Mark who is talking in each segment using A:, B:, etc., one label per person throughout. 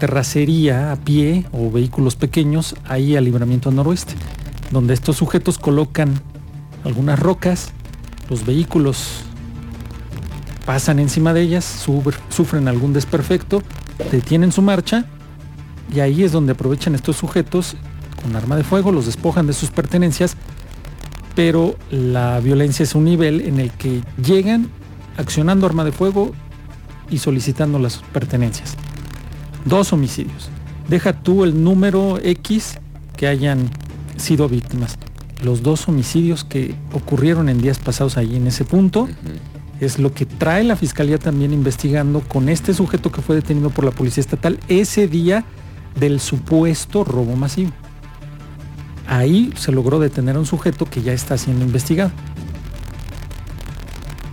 A: terracería a pie o vehículos pequeños ahí al libramiento noroeste, donde estos sujetos colocan algunas rocas, los vehículos pasan encima de ellas, sufren algún desperfecto, detienen su marcha y ahí es donde aprovechan estos sujetos con arma de fuego, los despojan de sus pertenencias, pero la violencia es un nivel en el que llegan accionando arma de fuego y solicitando las pertenencias. Dos homicidios. Deja tú el número X que hayan sido víctimas. Los dos homicidios que ocurrieron en días pasados ahí en ese punto es lo que trae la fiscalía también investigando con este sujeto que fue detenido por la policía estatal ese día del supuesto robo masivo. Ahí se logró detener a un sujeto que ya está siendo investigado.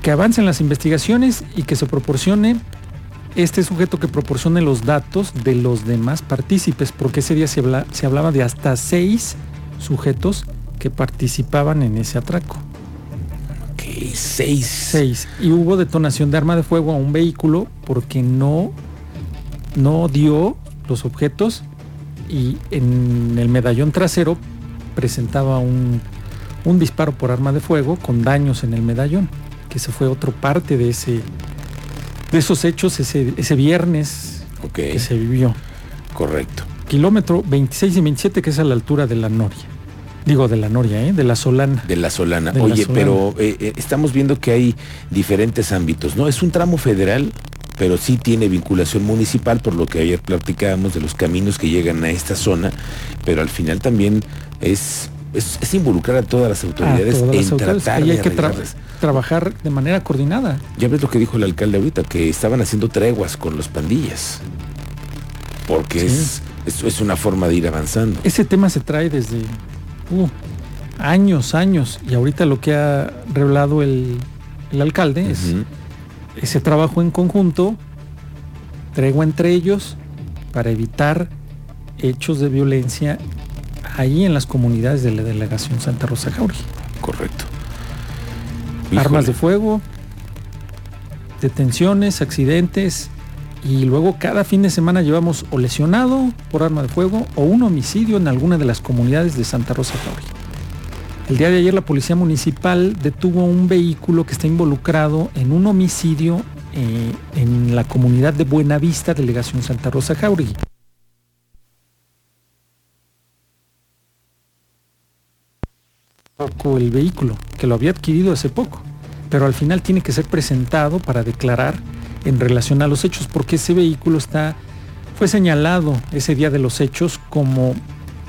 A: Que avancen las investigaciones y que se proporcione este sujeto que proporcione los datos de los demás partícipes, porque ese día se, se hablaba de hasta seis sujetos que participaban en ese atraco.
B: Ok, seis.
A: Seis. Y hubo detonación de arma de fuego a un vehículo porque no, no dio los objetos y en el medallón trasero presentaba un, un disparo por arma de fuego con daños en el medallón, que se fue otra parte de ese de esos hechos ese, ese viernes que se vivió.
B: Correcto.
A: Kilómetro 26 y 27, que es a la altura de la Noria. Digo, de la Noria, ¿eh? de la Solana.
B: De la Solana. Oye, pero eh, eh, estamos viendo que hay diferentes ámbitos, ¿no? Es un tramo federal, pero sí tiene vinculación municipal, por lo que ayer platicábamos de los caminos que llegan a esta zona, pero al final también es, es, involucrar a todas las autoridades en tratar
A: hay que trabajar de manera coordinada.
B: Ya ves lo que dijo el alcalde ahorita, que estaban haciendo treguas con los pandillas, porque es, es, una forma de ir avanzando.
A: Ese tema se trae desde uh, años, años, y ahorita lo que ha revelado el, alcalde es ese trabajo en conjunto, tregua entre ellos, para evitar hechos de violencia ahí en las comunidades de la delegación Santa Rosa Jauregui.
B: Correcto.
A: Armas de fuego, detenciones, accidentes y luego cada fin de semana llevamos o lesionado por arma de fuego o un homicidio en alguna de las comunidades de Santa Rosa Jauregui. El día de ayer la Policía Municipal detuvo un vehículo que está involucrado en un homicidio eh, en la comunidad de Buenavista, delegación Santa Rosa Jauregui. Poco el vehículo, que lo había adquirido hace poco, pero al final tiene que ser presentado para declarar en relación a los hechos, porque ese vehículo está, fue señalado ese día de los hechos como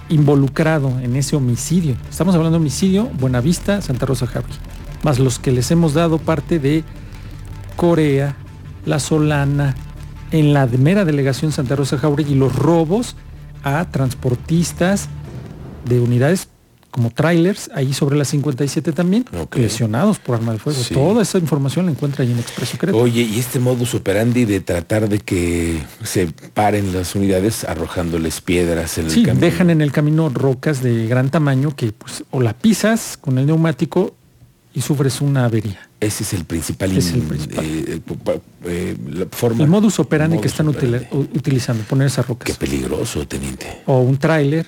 A: involucrado en ese homicidio. Estamos hablando de homicidio Buenavista, Santa Rosa Javi, más los que les hemos dado parte de Corea, La Solana, en la mera delegación Santa Rosa Jauregui, los robos a transportistas de unidades como trailers, ahí sobre la 57 también, lesionados por arma de fuego. Toda esa información la encuentra ahí en Expreso Secreto.
B: Oye, y este modus operandi de tratar de que se paren las unidades arrojándoles piedras en el camino.
A: dejan en el camino rocas de gran tamaño que pues, o la pisas con el neumático y sufres una avería.
B: Ese es el principal,
A: es el, eh, eh, forma, el modus operandi que están utilizando, poner esas rocas.
B: Qué peligroso, teniente.
A: O un tráiler,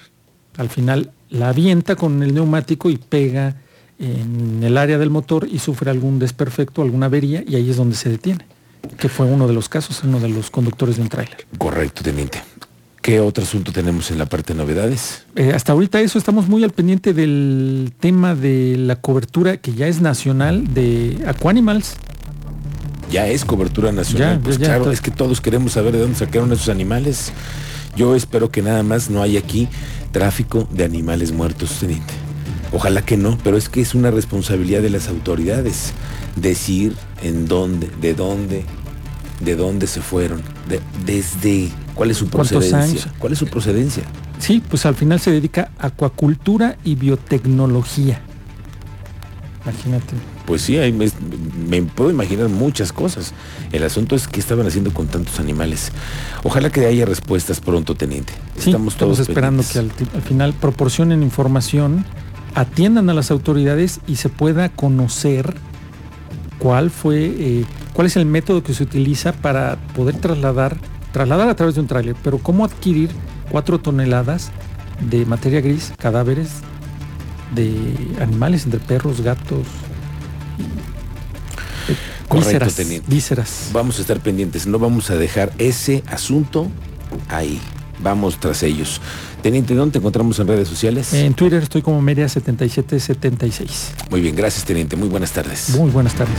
A: al final la avienta con el neumático y pega en el área del motor y sufre algún desperfecto, alguna avería y ahí es donde se detiene, que fue uno de los casos, uno de los conductores de un tráiler.
B: Correcto, teniente. ¿Qué otro asunto tenemos en la parte de novedades?
A: Eh, hasta ahorita eso, estamos muy al pendiente del tema de la cobertura que ya es nacional de Aquanimals.
B: Ya es cobertura nacional, pues claro, es que todos queremos saber de dónde sacaron esos animales. Yo espero que nada más no hay aquí tráfico de animales muertos, teniente. Ojalá que no, pero es que es una responsabilidad de las autoridades decir en dónde, de dónde, de dónde se fueron, desde cuál es su procedencia. ¿Cuál es su procedencia?
A: Sí, pues al final se dedica a acuacultura y biotecnología. Imagínate.
B: Pues sí, me, puedo imaginar muchas cosas. El asunto es qué estaban haciendo con tantos animales. Ojalá que haya respuestas pronto, teniente.
A: estamos todos esperando que al, final proporcionen información, atiendan a las autoridades y se pueda conocer cuál fue, eh, cuál es el método que se utiliza para poder trasladar trasladar a través de un tráiler, pero cómo adquirir cuatro toneladas de materia gris, cadáveres de animales, entre perros, gatos,
B: Correcto, vísceras. Vamos a estar pendientes, no vamos a dejar ese asunto ahí. Vamos tras ellos. Teniente, ¿dónde te encontramos en redes sociales?
A: En Twitter estoy como Media7776.
B: Muy bien, gracias, Teniente. Muy buenas tardes.
A: Muy buenas tardes.